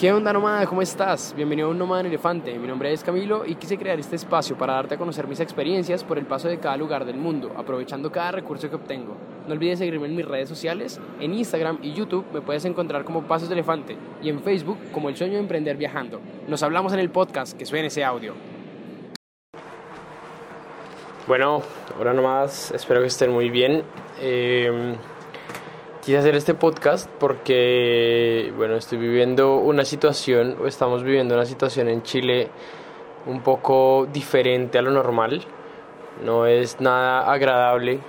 ¿Qué onda nómada? ¿Cómo estás? Bienvenido a un Nómada en Elefante. Mi nombre es Camilo y quise crear este espacio para darte a conocer mis experiencias por el paso de cada lugar del mundo, aprovechando cada recurso que obtengo. No olvides seguirme en mis redes sociales, en Instagram y YouTube me puedes encontrar como Pasos de Elefante y en Facebook como El Sueño de Emprender Viajando. Nos hablamos en el podcast, que suene ese audio. Bueno, ahora nomás, espero que estén muy bien. Eh, quise hacer este podcast porque, bueno, estoy viviendo una situación, o estamos viviendo una situación en Chile un poco diferente a lo normal. No es nada agradable,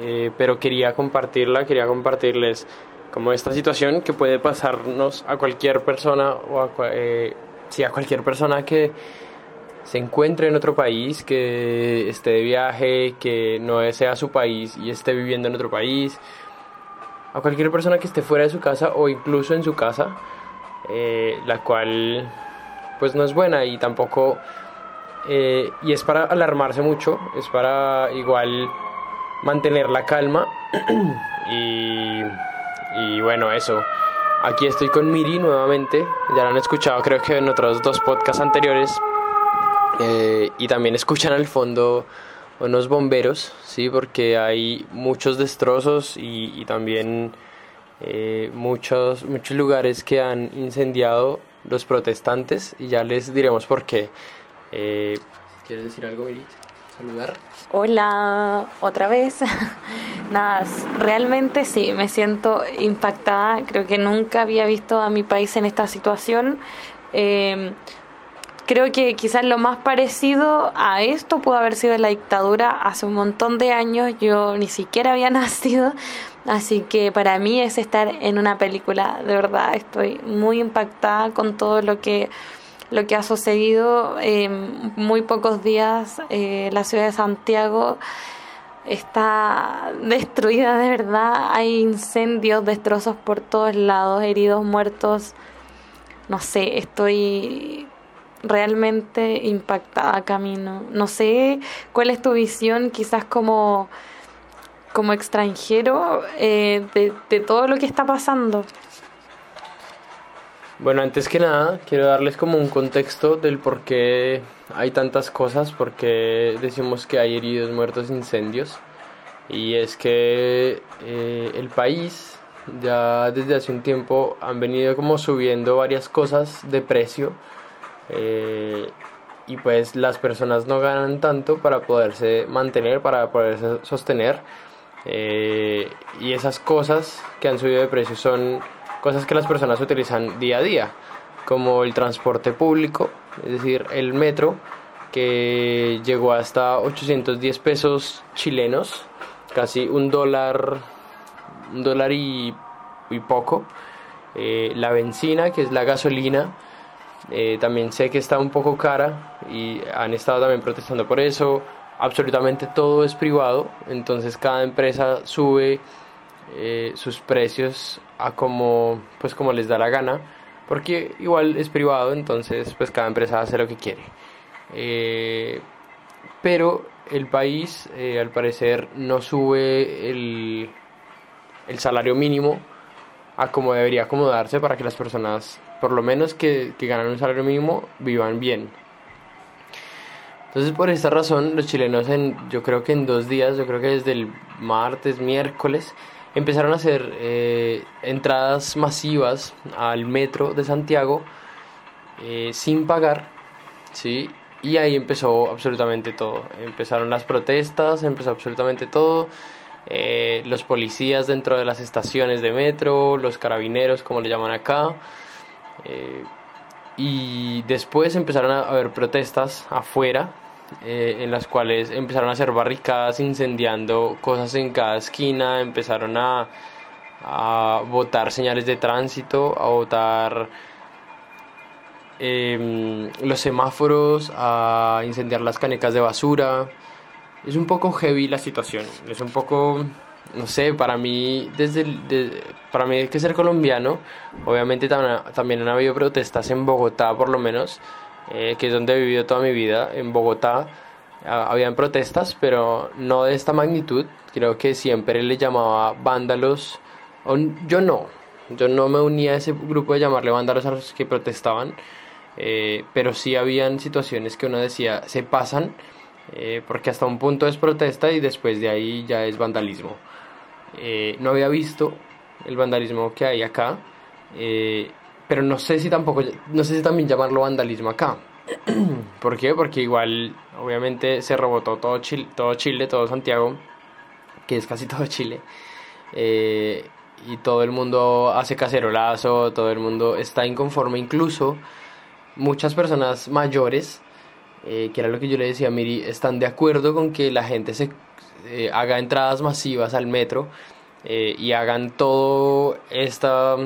eh, pero quería compartirla, quería compartirles como esta situación que puede pasarnos a cualquier persona o a, eh, sí, a cualquier persona que se encuentre en otro país, que esté de viaje, que no sea su país y esté viviendo en otro país a cualquier persona que esté fuera de su casa o incluso en su casa, eh, la cual pues no es buena y tampoco... Eh, y es para alarmarse mucho, es para igual mantener la calma. Y, y bueno, eso. Aquí estoy con Miri nuevamente, ya lo han escuchado creo que en otros dos podcasts anteriores. Eh, y también escuchan al fondo unos bomberos, sí, porque hay muchos destrozos y, también eh, muchos, muchos lugares que han incendiado los protestantes y ya les diremos por qué. Eh, ¿Quieres decir algo, Merit? Saludar. Hola, otra vez. Nada, realmente sí, me siento impactada. Creo que nunca había visto a mi país en esta situación. Eh, Creo que quizás lo más parecido a esto pudo haber sido la dictadura hace un montón de años. Yo ni siquiera había nacido, así que para mí es estar en una película. De verdad, estoy muy impactada con todo lo que lo que ha sucedido. En muy pocos días eh, la ciudad de Santiago está destruida de verdad. Hay incendios, destrozos por todos lados, heridos, muertos. No sé, estoy realmente impactada, Camino. No sé cuál es tu visión, quizás como, como extranjero, eh, de, de todo lo que está pasando. Bueno, antes que nada, quiero darles como un contexto del por qué hay tantas cosas, por qué decimos que hay heridos, muertos, incendios. Y es que eh, el país ya desde hace un tiempo han venido como subiendo varias cosas de precio eh, y pues las personas no ganan tanto para poderse mantener, para poderse sostener. Eh, y esas cosas que han subido de precio son cosas que las personas utilizan día a día, como el transporte público, es decir, el metro, que llegó hasta 810 pesos chilenos, casi un dólar, un dólar y, poco. Eh, la benzina, que es la gasolina, eh, también sé que está un poco cara y han estado también protestando por eso. Absolutamente todo es privado, entonces cada empresa sube eh, sus precios a como, pues como les da la gana, porque igual es privado, entonces pues cada empresa hace lo que quiere. Eh, pero el país al parecer no sube el, el salario mínimo a como debería acomodarse para que las personas por lo menos que, que ganan un salario mínimo, vivan bien. Entonces por esta razón los chilenos en, yo creo que en dos días, yo creo que desde el martes, miércoles, empezaron a hacer eh, entradas masivas al metro de Santiago eh, sin pagar, ¿sí? Y ahí empezó absolutamente todo. Empezaron las protestas, empezó absolutamente todo. Eh, los policías dentro de las estaciones de metro, los carabineros, como le llaman acá. Eh, y después empezaron a haber protestas afuera, eh, en las cuales empezaron a hacer barricadas incendiando cosas en cada esquina, empezaron a, a botar señales de tránsito, a botar em, los semáforos, a incendiar las canecas de basura. Es un poco heavy la situación, es un poco no sé, para mí, desde para mí que ser colombiano, obviamente también, han habido protestas en Bogotá, por lo menos, eh, que es donde he vivido toda mi vida, en Bogotá. habían protestas, pero no de esta magnitud. Creo que siempre le llamaba vándalos. O, yo no, Yo no me unía a ese grupo de llamarle vándalos a los que protestaban, eh, pero sí habían situaciones que uno decía se pasan, eh, porque hasta un punto es protesta y después de ahí ya es vandalismo. Eh, no había visto el vandalismo que hay acá, pero no sé si tampoco, no sé si también llamarlo vandalismo acá. ¿Por qué? Porque igual, obviamente, se rebotó todo Chile, todo, Chile, todo Santiago, que es casi todo Chile. Eh, y todo el mundo hace cacerolazo, todo el mundo está inconforme, incluso muchas personas mayores, eh, que era lo que yo le decía a Miri, están de acuerdo con que la gente se eh, haga entradas masivas al metro y hagan todo esta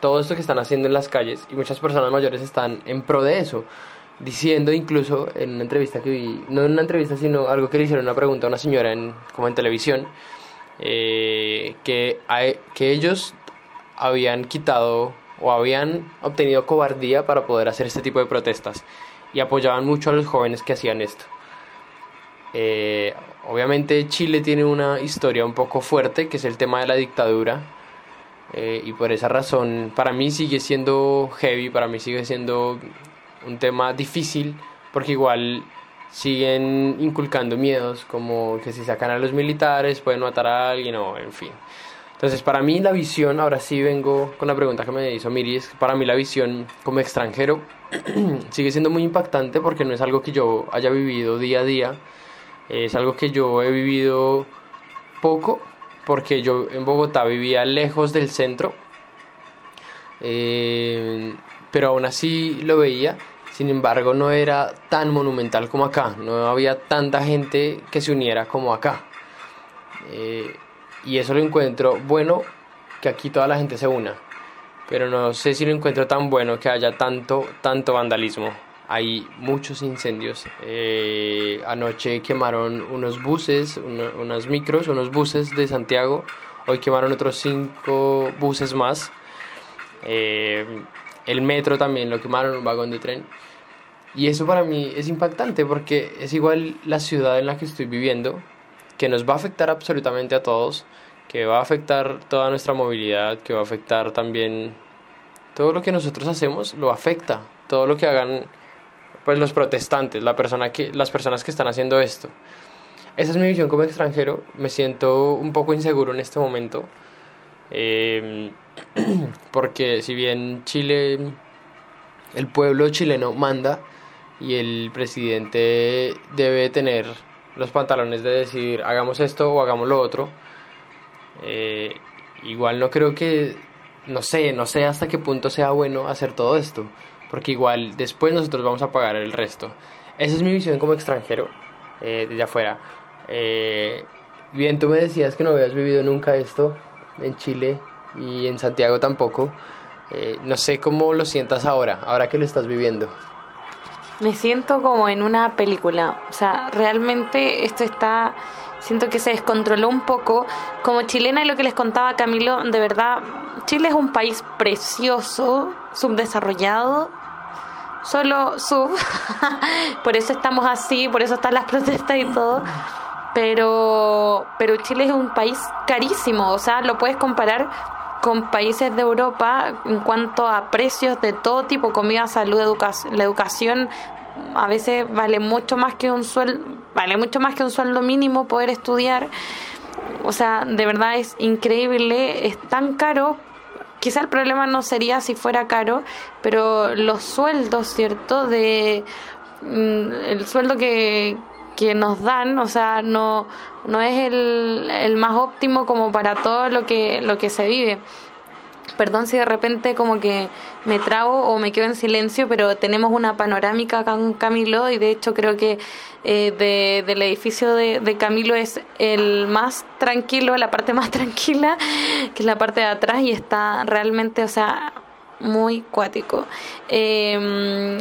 todo esto que están haciendo en las calles y muchas personas mayores están en pro de eso diciendo incluso en una entrevista que vi, no en una entrevista, sino algo que le hicieron una pregunta a una señora en, como en televisión, eh, que, que ellos habían quitado o habían obtenido cobardía para poder hacer este tipo de protestas y apoyaban mucho a los jóvenes que hacían esto. Eh, obviamente Chile tiene una historia un poco fuerte, que es el tema de la dictadura, eh, y por esa razón para mí sigue siendo heavy, para mí sigue siendo un tema difícil porque igual siguen inculcando miedos como que si sacan a los militares pueden matar a alguien o en fin. Entonces para mí la visión, ahora sí vengo con la pregunta que me hizo Miris, para mí la visión como extranjero sigue siendo muy impactante porque no es algo que yo haya vivido día a día, es algo que yo he vivido poco porque yo en Bogotá vivía lejos del centro, eh, pero aún así lo veía sin embargo, no era tan monumental como acá, no había tanta gente que se uniera como acá. Eh, y eso lo encuentro bueno que aquí toda la gente se una, pero no sé si lo encuentro tan bueno que haya tanto, tanto vandalismo. Hay muchos incendios. Eh, anoche quemaron unos buses, unas micros, unos buses de Santiago. Hoy quemaron otros cinco buses más. Eh, el metro también lo quemaron, un vagón de tren. Y eso para mí es impactante porque es igual la ciudad en la que estoy viviendo, que nos va a afectar absolutamente a todos, que va a afectar toda nuestra movilidad, que va a afectar también todo lo que nosotros hacemos, lo afecta. Todo lo que hagan pues los protestantes, la persona que, las personas que están haciendo esto. Esa es mi visión como extranjero. Me siento un poco inseguro en este momento. Eh, porque si bien Chile, el pueblo chileno manda y el presidente debe tener los pantalones de decir hagamos esto o hagamos lo otro, eh, igual no creo que, no sé, no sé hasta qué punto sea bueno hacer todo esto, porque igual después nosotros vamos a pagar el resto. Esa es mi visión como extranjero, eh, desde afuera. Eh, bien, tú me decías que no habías vivido nunca esto en Chile y en Santiago tampoco. Eh, no sé cómo lo sientas ahora, ahora que lo estás viviendo. Me siento como en una película, o sea, realmente esto está, siento que se descontroló un poco. Como chilena y lo que les contaba Camilo, de verdad, Chile es un país precioso, subdesarrollado, solo sub, por eso estamos así, por eso están las protestas y todo pero, pero Chile es un país carísimo, o sea, lo puedes comparar con países de Europa en cuanto a precios de todo tipo, comida, salud, educación, la educación a veces vale mucho más que un sueldo, vale mucho más que un sueldo mínimo poder estudiar. O sea, de verdad es increíble, es tan caro. Quizá el problema no sería si fuera caro, pero los sueldos, ¿cierto? De mm, el sueldo que, que nos dan, o sea, no, no es el, el, más óptimo como para todo lo que, lo que se vive. Perdón si de repente como que me trago o me quedo en silencio, pero tenemos una panorámica con Camilo y de hecho creo que eh, de, del edificio de, Camilo es el más tranquilo, la parte más tranquila, que es la parte de atrás y está realmente, o sea, muy cuático. Eh,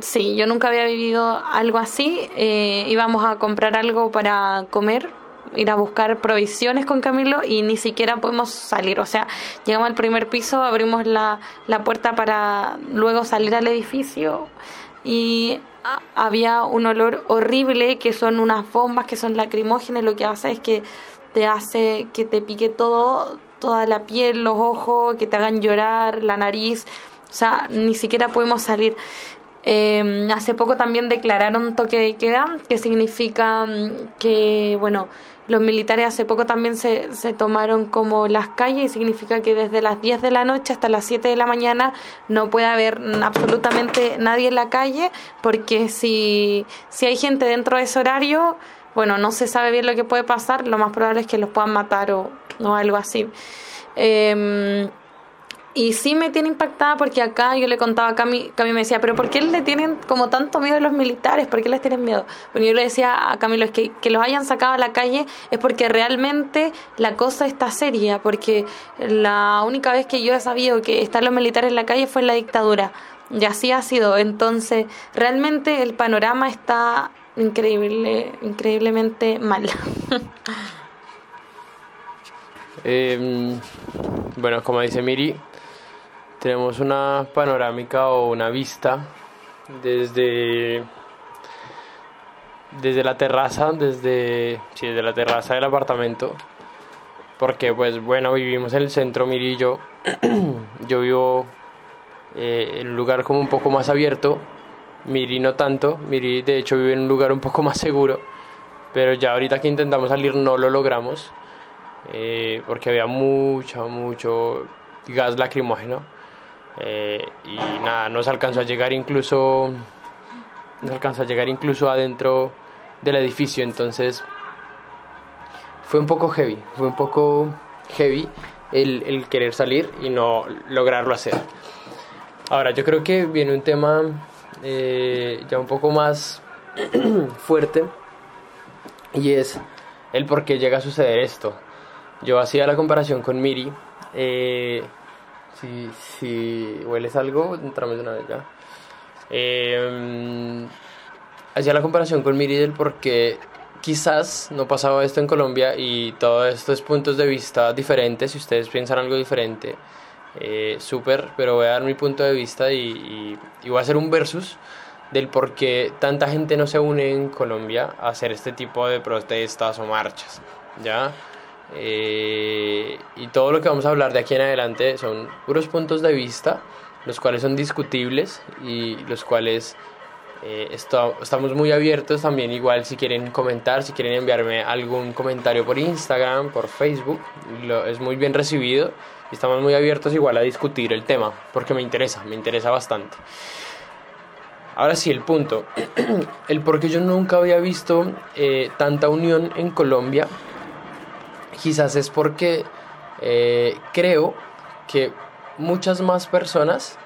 Sí, yo nunca había vivido algo así. Eh, íbamos a comprar algo para comer, ir a buscar provisiones con Camilo y ni siquiera podemos salir. O sea, llegamos al primer piso, abrimos la, la puerta para luego salir al edificio y había un olor horrible que son unas bombas que son lacrimógenas. Lo que hace es que te hace que te pique todo toda la piel, los ojos, que te hagan llorar, la nariz, o sea, ni siquiera podemos salir. Eh, hace poco también declararon toque de queda, que significa mm, que, bueno, los militares hace poco también se, se tomaron como las calles y significa que desde las 10 de la noche hasta las 7 de la mañana no puede haber absolutamente nadie en la calle porque si, si hay gente dentro de ese horario, bueno, no se sabe bien lo que puede pasar, lo más probable es que los puedan matar o, o algo así. Eh, y sí me tiene impactada porque acá yo le contaba a Cami, Cami me decía, pero ¿por qué le tienen como tanto miedo a los militares? ¿Por qué les tienen miedo? Bueno, yo le decía a Camilo, es que, los hayan sacado a la calle es porque realmente la cosa está seria, porque la única vez que yo he sabido que están los militares en la calle fue en la dictadura. Y así ha sido. Entonces, realmente el panorama está increíble, increíblemente mal. eh, bueno, como dice Miri, tenemos una panorámica o una vista desde desde la terraza, desde sí, desde la terraza del apartamento, porque pues bueno, vivimos en el centro, Miri y yo, yo vivo eh, en un lugar como un poco más abierto, Miri no tanto, Miri de hecho vive en un lugar un poco más seguro, pero ya ahorita que intentamos salir no lo logramos, eh, porque había mucho, mucho gas lacrimógeno eh, y nada, nos alcanzó a llegar incluso, nos alcanzó a llegar incluso adentro del edificio, entonces fue un poco heavy, fue un poco heavy el, querer salir y no lograrlo hacer. Ahora, yo creo que viene un tema eh, ya un poco más fuerte y es el por qué llega a suceder esto. Yo hacía la comparación con Miri. Eh, si, si hueles algo, entramos de una vez ya. Eh, hacía la comparación con Miridel porque quizás no pasaba esto en Colombia y todos estos puntos de vista diferentes, si ustedes piensan algo diferente, eh, súper, pero voy a dar mi punto de vista y, y, voy a hacer un versus del por qué tanta gente no se une en Colombia a hacer este tipo de protestas o marchas, ¿ya? Eh, y todo lo que vamos a hablar de aquí en adelante son puros puntos de vista, los cuales son discutibles y los cuales eh, estamos muy abiertos también igual si quieren comentar, si quieren enviarme algún comentario por Instagram, por Facebook, es muy bien recibido y estamos muy abiertos igual a discutir el tema porque me interesa, me interesa bastante. Ahora sí, el punto. El por qué yo nunca había visto eh, tanta unión en Colombia quizás es porque eh, creo que muchas más personas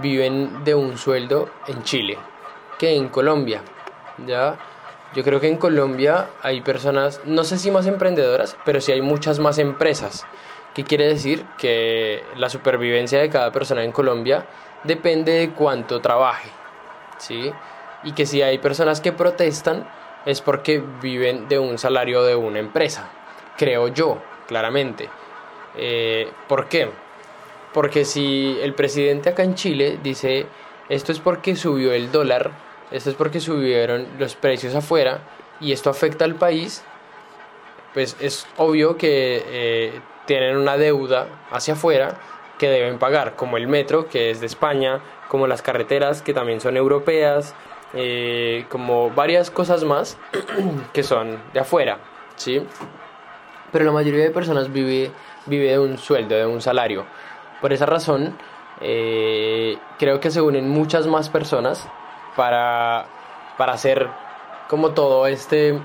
viven de un sueldo en Chile que en Colombia. ¿ya? Yo creo que en Colombia hay personas, no sé si más emprendedoras, pero sí hay muchas más empresas. ¿Qué quiere decir? Que la supervivencia de cada persona en Colombia depende de cuánto trabaje. ¿sí? Y que si hay personas que protestan es porque viven de un salario de una empresa creo yo, claramente. Eh, ¿Por qué? Porque si el presidente acá en Chile dice, esto es porque subió el dólar, esto es porque subieron los precios afuera y esto afecta al país, pues es obvio que eh, tienen una deuda hacia afuera que deben pagar, como el metro, que es de España, como las carreteras, que también son europeas, eh, como varias cosas más que son de afuera, ¿sí? Pero la mayoría de personas vive, vive de un sueldo, de un salario. Por esa razón, eh, creo que se unen muchas más personas para, para hacer como todo este...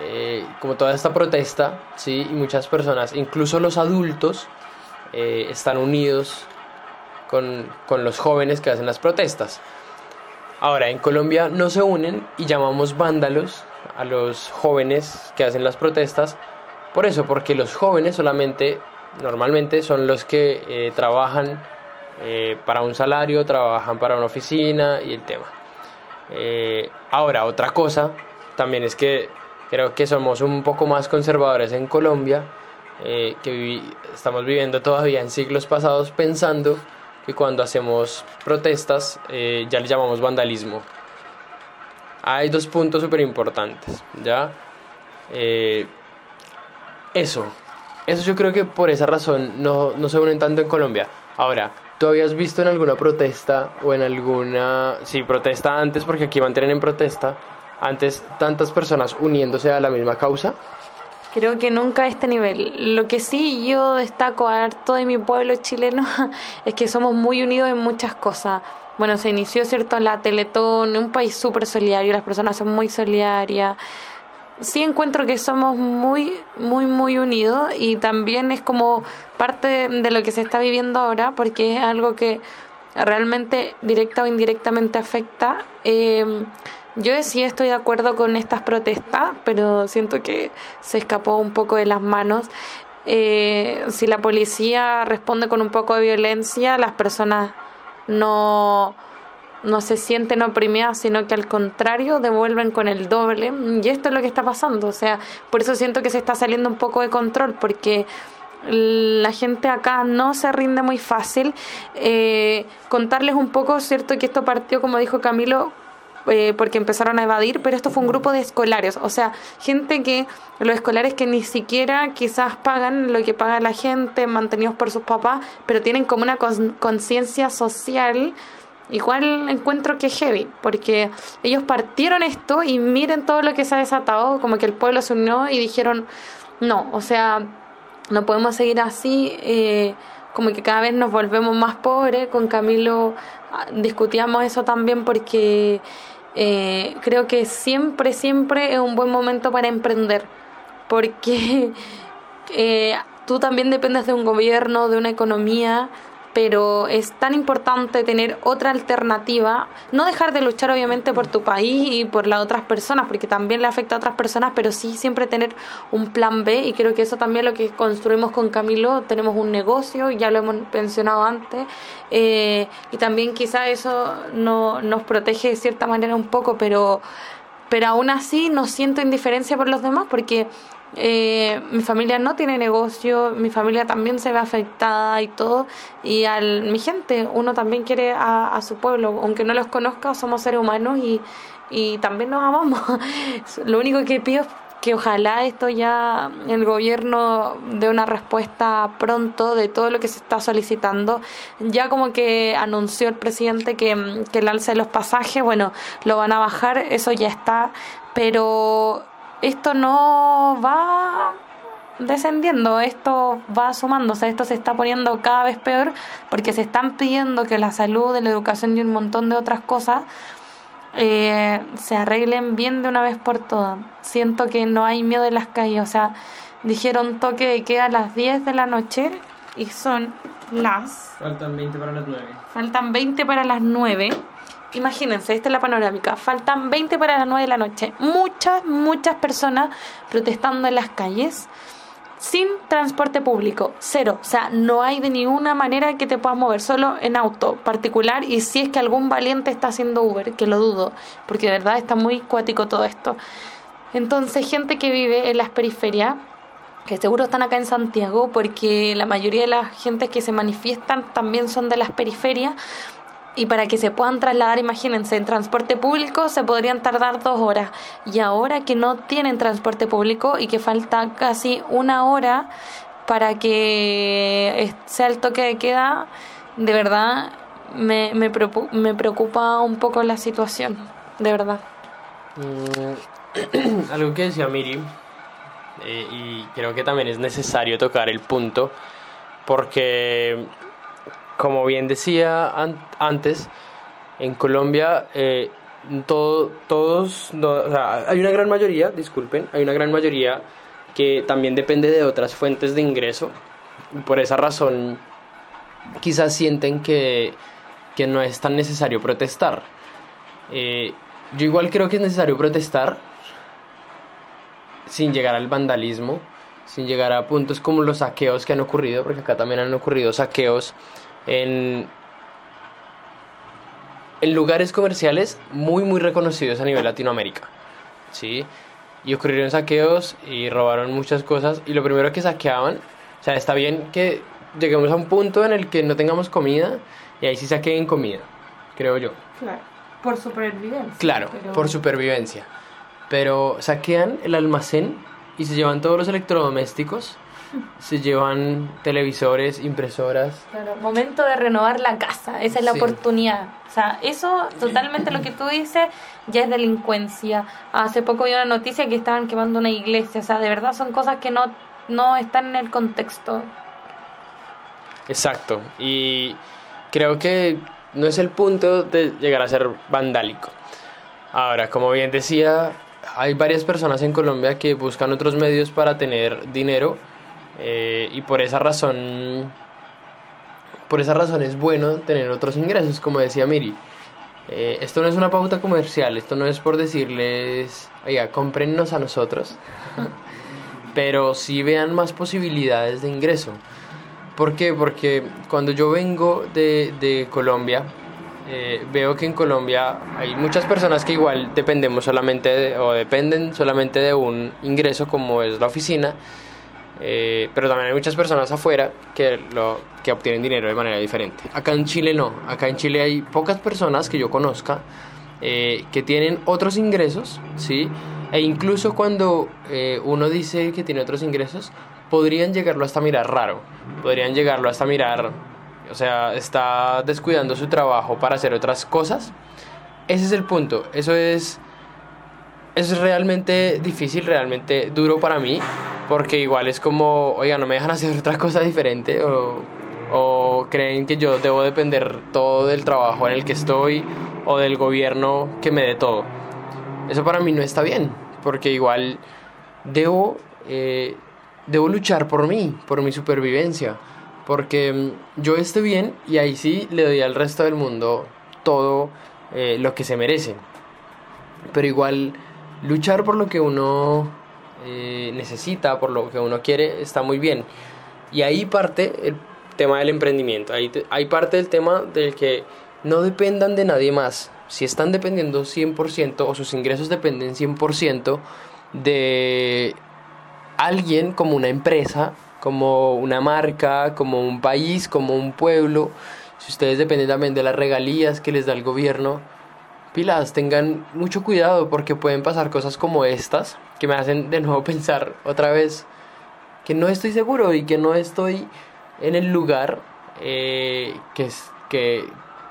Eh, como toda esta protesta, ¿sí? y muchas personas, incluso los adultos, eh, están unidos con, con los jóvenes que hacen las protestas. Ahora, en Colombia no se unen y llamamos vándalos a los jóvenes que hacen las protestas por eso, porque los jóvenes solamente, normalmente son los que eh, trabajan eh, para un salario, trabajan para una oficina y el tema. Eh, ahora, otra cosa también es que creo que somos un poco más conservadores en Colombia, que estamos viviendo todavía en siglos pasados pensando que cuando hacemos protestas ya le llamamos vandalismo. Hay dos puntos súper importantes, ¿ya? Eso, eso yo creo que por esa razón no, no se unen tanto en Colombia. Ahora, ¿tú habías visto en alguna protesta o en alguna... Sí, protesta antes, porque aquí mantienen en protesta, antes tantas personas uniéndose a la misma causa? Creo que nunca a este nivel. Lo que sí yo destaco harto de mi pueblo chileno es que somos muy unidos en muchas cosas. Bueno, se inició, ¿cierto?, la Teletón, un país súper solidario, las personas son muy solidarias. Sí encuentro que somos muy, muy, muy unidos y también es como parte de lo que se está viviendo ahora, porque es algo que realmente directa o indirectamente afecta. Eh, yo sí estoy de acuerdo con estas protestas, pero siento que se escapó un poco de las manos. Eh, si la policía responde con un poco de violencia, las personas no, no se sienten oprimidas, sino que al contrario devuelven con el doble. Y esto es lo que está pasando. O sea, por eso siento que se está saliendo un poco de control, porque la gente acá no se rinde muy fácil. Eh, contarles un poco, cierto, que esto partió, como dijo Camilo, eh, porque empezaron a evadir, pero esto fue un grupo de escolares, o sea, gente que, los escolares que ni siquiera quizás pagan lo que paga la gente, mantenidos por sus papás, pero tienen como una conciencia social. Igual encuentro que heavy, porque ellos partieron esto y miren todo lo que se ha desatado, como que el pueblo se unió y dijeron, no, o sea, no podemos seguir así. Eh, como que cada vez nos volvemos más pobres. Con Camilo ah, discutíamos eso también porque eh, creo que siempre, siempre es un buen momento para emprender, porque eh, tú también dependes de un gobierno, de una economía pero es tan importante tener otra alternativa, no dejar de luchar obviamente por tu país y por las otras personas, porque también le afecta a otras personas, pero sí siempre tener un plan B y creo que eso también es lo que construimos con Camilo, tenemos un negocio, ya lo hemos mencionado antes, eh, y también quizá eso no, nos protege de cierta manera un poco, pero, pero aún así no siento indiferencia por los demás, porque eh, mi familia no tiene negocio, mi familia también se ve afectada y todo, y al mi gente, uno también quiere a, a su pueblo, aunque no los conozca, somos seres humanos y, y también nos amamos. Lo único que pido es que ojalá esto ya el gobierno dé una respuesta pronto de todo lo que se está solicitando. Ya como que anunció el presidente que, que el alza de los pasajes, bueno, lo van a bajar, eso ya está, pero esto no va descendiendo, esto va sumándose, esto se está poniendo cada vez peor porque se están pidiendo que la salud, la educación y un montón de otras cosas eh, se arreglen bien de una vez por todas. Siento que no hay miedo en las calles, o sea, dijeron toque de queda a las 10 de la noche y son las... Faltan 20 para las 9. Faltan 20 para las 9 imagínense, esta es la panorámica, faltan 20 para las 9 de la noche, muchas, muchas personas protestando en las calles sin transporte público, cero, o sea, no hay de ninguna manera que te puedas mover, solo en auto particular. Y si es que algún valiente está haciendo Uber, que lo dudo, porque de verdad está muy cuático todo esto. Entonces, gente que vive en las periferias, que seguro están acá en Santiago, porque la mayoría de las gentes que se manifiestan también son de las periferias, y para que se puedan trasladar, imagínense, en transporte público se podrían tardar dos horas. Y ahora que no tienen transporte público y que falta casi una hora para que sea el toque de queda, de verdad me, me, preocupa un poco la situación, de verdad. Mm, algo que decía Miri, eh, y creo que también es necesario tocar el punto, porque como bien decía antes, en Colombia eh, todo, todos, hay una gran mayoría, disculpen, hay una gran mayoría que también depende de otras fuentes de ingreso. Por esa razón, quizás sienten que, que no es tan necesario protestar. Eh, yo igual creo que es necesario protestar sin llegar al vandalismo, sin llegar a puntos como los saqueos que han ocurrido, porque acá también han ocurrido saqueos en, en lugares comerciales muy, muy reconocidos a nivel Latinoamérica. ¿sí? Y ocurrieron saqueos y robaron muchas cosas. Y lo primero que saqueaban, o sea, está bien que lleguemos a un punto en el que no tengamos comida y ahí sí saquen comida, creo yo. Claro, por supervivencia. Claro, por supervivencia. Pero saquean el almacén y se llevan todos los electrodomésticos se llevan televisores, impresoras. Claro, momento de renovar la casa, esa es la oportunidad. O sea, eso totalmente lo que tú dices ya es delincuencia. Hace poco vi una noticia que estaban quemando una iglesia, o sea, de verdad son cosas que no, no están en el contexto. Exacto, y creo que no es el punto de llegar a ser vandálico. Ahora, como bien decía, hay varias personas en Colombia que buscan otros medios para tener dinero eh, y por esa razón por esa razón es bueno tener otros ingresos, como decía Miri. Eh, esto no es una pauta comercial, esto no es por decirles, oiga, cómprennos a nosotros, pero sí vean más posibilidades de ingreso. ¿Por qué? Porque cuando yo vengo de, de Colombia, eh, veo que en Colombia hay muchas personas que igual dependemos solamente o dependen solamente de un ingreso como es la oficina, eh, pero también hay muchas personas afuera que, lo, que obtienen dinero de manera diferente. Acá en Chile no, acá en Chile hay pocas personas que yo conozca eh, que tienen otros ingresos, ¿sí? E incluso cuando uno dice que tiene otros ingresos, podrían llegarlo hasta mirar raro, podrían llegarlo hasta mirar o sea, está descuidando su trabajo para hacer otras cosas. Ese es el punto. Eso es, es realmente difícil, realmente duro para mí, porque igual es como, oiga, no me dejan hacer otra cosa diferente o, o creen que yo debo depender todo del trabajo en el que estoy o del gobierno que me dé todo. Eso para mí no está bien, porque igual debo, eh, debo luchar por mí, por mi supervivencia porque mm, yo esté bien y ahí sí le doy al resto del mundo todo eh, lo que se merece. Pero igual luchar por lo que uno eh, necesita, por lo que uno quiere, está muy bien. Y ahí parte el tema del emprendimiento. Ahí, hay parte del tema del que no dependan de nadie más. Si están dependiendo 100% o sus ingresos dependen 100% de alguien como una empresa como una marca, como un país, como un pueblo, si ustedes dependen también de las regalías que les da el gobierno, tengan mucho cuidado porque pueden pasar cosas como estas que me hacen de nuevo pensar otra vez que no estoy seguro y que no estoy en el lugar eh, que, que,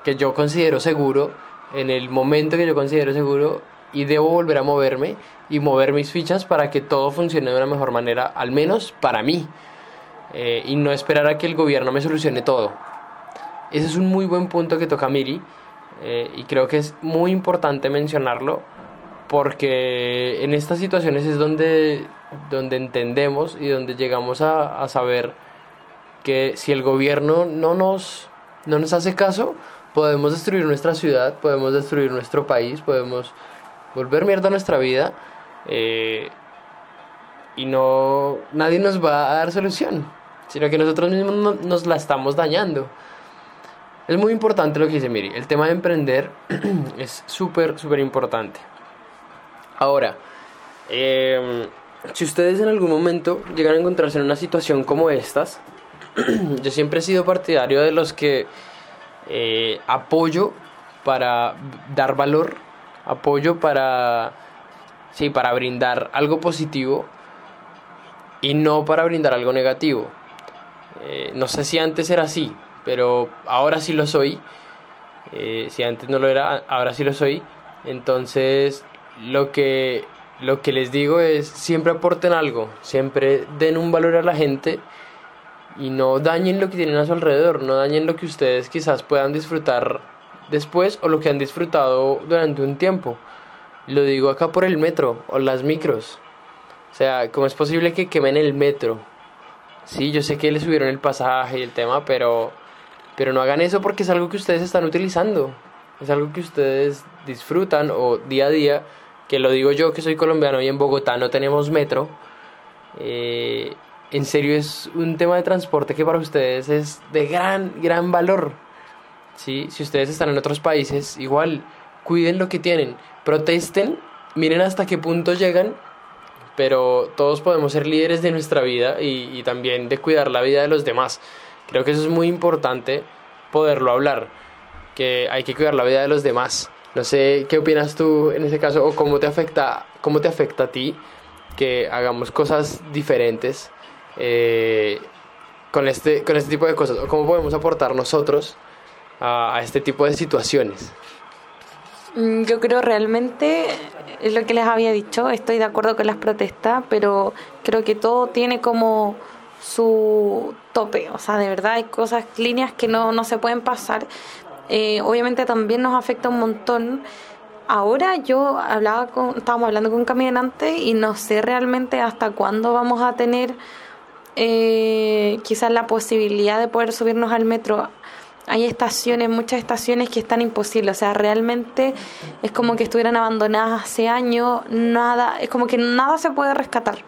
que yo considero seguro, en el momento que yo considero seguro y debo volver a moverme y mover mis fichas para que todo funcione de una mejor manera, al menos para mí. Eh, y no esperar a que el gobierno me solucione todo. Ese es un muy buen punto que toca Miri eh, y creo que es muy importante mencionarlo porque en estas situaciones es donde, donde entendemos y donde llegamos a, a saber que si el gobierno no nos, no nos hace caso, podemos destruir nuestra ciudad, podemos destruir nuestro país, podemos volver mierda a nuestra vida eh, y no nadie nos va a dar solución sino que nosotros mismos nos la estamos dañando. Es muy importante lo que dice Miri, el tema de emprender es súper, súper importante. Ahora, em, si ustedes en algún momento llegan a encontrarse en una situación como estas, yo siempre he sido partidario de los que eh, apoyo para dar valor, apoyo para, sí, para brindar algo positivo y no para brindar algo negativo. Eh, no sé si antes era así, pero ahora sí lo soy. Eh, si antes no lo era, ahora sí lo soy. Entonces, lo que, lo que les digo es, siempre aporten algo, siempre den un valor a la gente y no dañen lo que tienen a su alrededor, no dañen lo que ustedes quizás puedan disfrutar después o lo que han disfrutado durante un tiempo. Lo digo acá por el metro o las micros. O sea, ¿cómo es posible que quemen el metro? Sí, yo sé que le subieron el pasaje y el tema, pero, pero no hagan eso porque es algo que ustedes están utilizando. Es algo que ustedes disfrutan o día a día, que lo digo yo que soy colombiano y en Bogotá no tenemos metro. Eh, en serio es un tema de transporte que para ustedes es de gran, gran valor. ¿sí? Si ustedes están en otros países, igual, cuiden lo que tienen, protesten, miren hasta qué punto llegan pero todos podemos ser líderes de nuestra vida y, también de cuidar la vida de los demás. Creo que eso es muy importante poderlo hablar, que hay que cuidar la vida de los demás. No sé qué opinas tú en ese caso o cómo te afecta, cómo te afecta a ti que hagamos cosas diferentes eh, con, este, con este tipo de cosas? ¿O cómo podemos aportar nosotros a, a este tipo de situaciones? Mm, Yo creo realmente, es lo que les había dicho, estoy de acuerdo con las protestas, pero creo que todo tiene como su tope, o sea, de verdad hay cosas, líneas que no, no se pueden pasar. Eh, obviamente también nos afecta un montón. Ahora yo hablaba con, estábamos hablando con un caminante y no sé realmente hasta cuándo vamos a tener eh, quizás la posibilidad de poder subirnos al metro hay estaciones, muchas estaciones que están imposibles, o sea, realmente es como que estuvieran abandonadas hace años, nada, es como que nada se puede rescatar,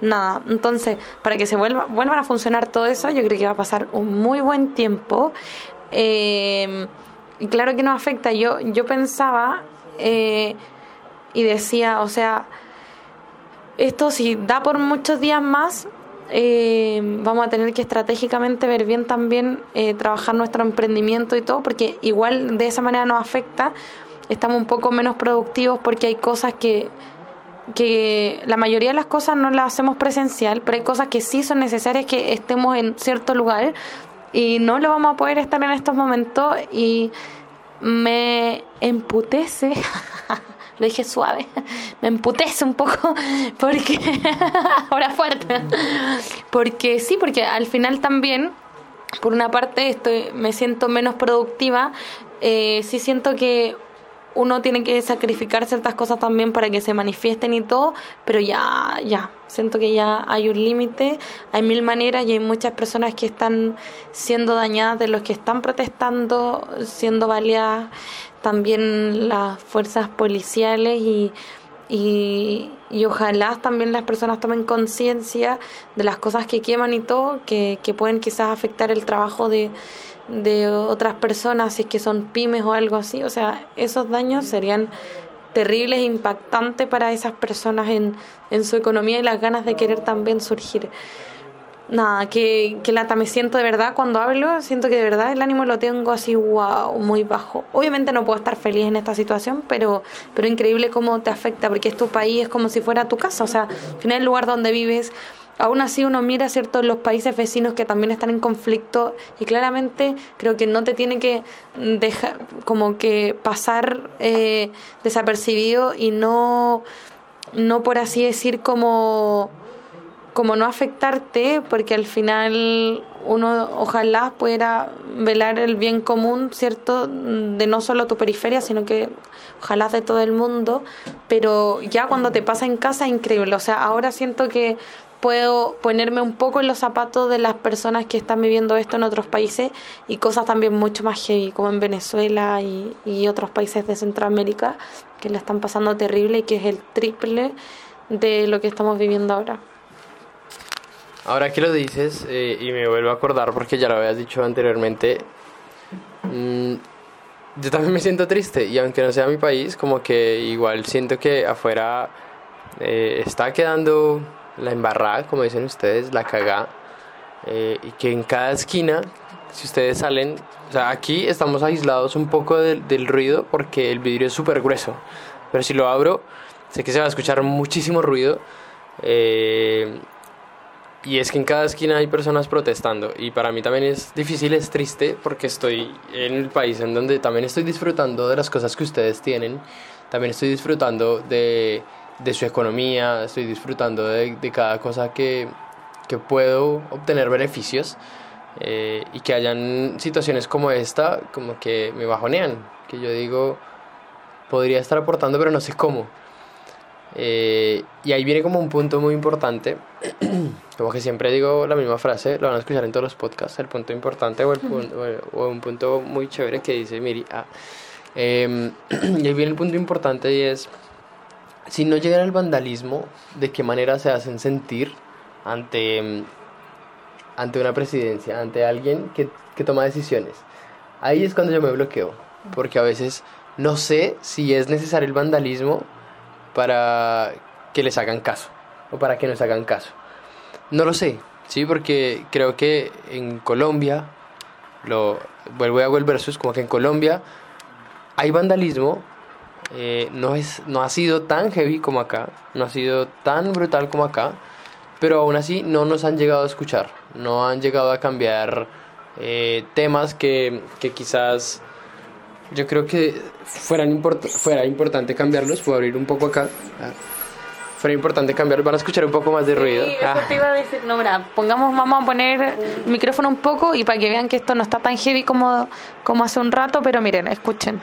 nada. Entonces, para que se vuelva, vuelvan a funcionar todo eso, yo creo que va a pasar un muy buen tiempo. Eh, y claro que nos afecta, yo, yo pensaba eh, y decía, o sea, esto si da por muchos días más, eh, vamos a tener que estratégicamente ver bien también eh, trabajar nuestro emprendimiento y todo, porque igual de esa manera nos afecta, estamos un poco menos productivos porque hay cosas que, que la mayoría de las cosas no las hacemos presencial, pero hay cosas que sí son necesarias que estemos en cierto lugar y no lo vamos a poder estar en estos momentos y me emputece lo dije suave, me emputece un poco porque ahora fuerte. Porque sí, porque al final también por una parte estoy me siento menos productiva, eh, sí siento que uno tiene que sacrificar ciertas cosas también para que se manifiesten y todo, pero ya, ya, siento que ya hay un límite, hay mil maneras y hay muchas personas que están siendo dañadas de los que están protestando, siendo baleadas, también las fuerzas policiales y, y, y ojalá también las personas tomen conciencia de las cosas que queman y todo, que, que pueden quizás afectar el trabajo de de otras personas, si es que son pymes o algo así. O sea, esos daños serían terribles impactantes para esas personas en, en su economía y las ganas de querer también surgir. Nada, que, que lata, me siento de verdad cuando hablo, siento que de verdad el ánimo lo tengo así, wow, muy bajo. Obviamente no puedo estar feliz en esta situación, pero, pero increíble cómo te afecta, porque es tu país, es como si fuera tu casa, o sea, al final el lugar donde vives, Aún así uno mira cierto los países vecinos que también están en conflicto y claramente creo que no te tiene que dejar como que pasar eh, desapercibido y no no por así decir como como no afectarte porque al final uno ojalá pudiera velar el bien común cierto de no solo tu periferia sino que ojalá de todo el mundo pero ya cuando te pasa en casa es increíble. O sea ahora siento que puedo ponerme un poco en los zapatos de las personas que están viviendo esto en otros países y cosas también mucho más heavy, como en Venezuela y, y otros países de Centroamérica que le están pasando terrible y que es el triple de lo que estamos viviendo ahora. Ahora que lo dices, eh, y me vuelvo a acordar porque ya lo habías dicho anteriormente, mmm, yo también me siento triste y aunque no sea mi país, como que igual siento que afuera eh, está quedando la embarrada, como dicen ustedes, la cagada, eh, y que en cada esquina, si ustedes salen, o sea, aquí estamos aislados un poco del, ruido porque el vidrio es súper grueso, pero si lo abro, sé que se va a escuchar muchísimo ruido. Eh, y es que en cada esquina hay personas protestando y para mí también es difícil, es triste porque estoy en el país en donde también estoy disfrutando de las cosas que ustedes tienen, también estoy disfrutando de, de su economía, estoy disfrutando de, de cada cosa que, que, puedo obtener beneficios eh, y que hayan situaciones como esta como que me bajonean, que yo digo podría estar aportando pero no sé cómo. Eh, y ahí viene como un punto muy importante, como que siempre digo la misma frase, lo van a escuchar en todos los podcasts, el punto importante o, el punto, o un punto muy chévere que dice Miri. Ah, eh, y ahí viene el punto importante y es, si no llegara el vandalismo, ¿de qué manera se hacen sentir ante, ante una presidencia, ante alguien que, que toma decisiones? Ahí es cuando yo me bloqueo, porque a veces no sé si es necesario el vandalismo para que les hagan caso o para que nos hagan caso. No lo sé, sí, porque creo que en Colombia, lo vuelvo a hago el versus, como que en Colombia hay vandalismo, eh, no, es, no ha sido tan heavy como acá, no ha sido tan brutal como acá, pero aún así no nos han llegado a escuchar, no han llegado a cambiar eh, temas que, que, quizás yo creo que fueran import fuera importante cambiarlos, puedo abrir un poco acá. Ah, fuera importante cambiar, van a escuchar un poco más de ruido. Sí, eso te iba a decir, no, mira, pongamos, vamos a poner el micrófono un poco y para que vean que esto no está tan heavy como, como hace un rato, pero miren, escuchen.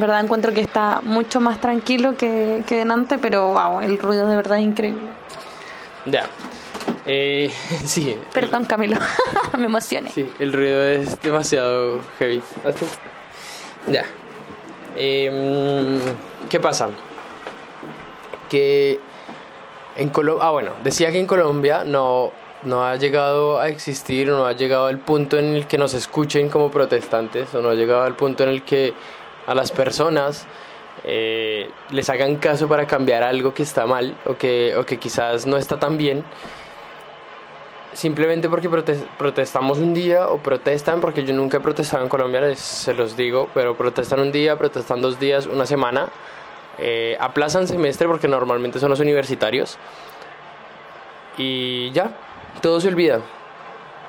Verdad encuentro que está mucho más tranquilo que, que delante, pero wow, el ruido de verdad es increíble. Ya. Eh, sí. Perdón, Camilo, me emocioné. Sí, el ruido es demasiado heavy. Ya. Eh, ¿Qué pasa? Que en Colombia, ah bueno, decía que en Colombia no, no ha llegado a existir, no ha llegado al punto en el que nos escuchen como protestantes, o no ha llegado al punto en el que a las personas eh, les hagan caso para cambiar algo que está mal o que, o que quizás no está tan bien simplemente porque protestamos un día o protestan, porque yo nunca he protestado en Colombia, se los digo, pero protestan un día, protestan dos días, una semana, eh, aplazan semestre porque normalmente son los universitarios y ya, todo se olvida,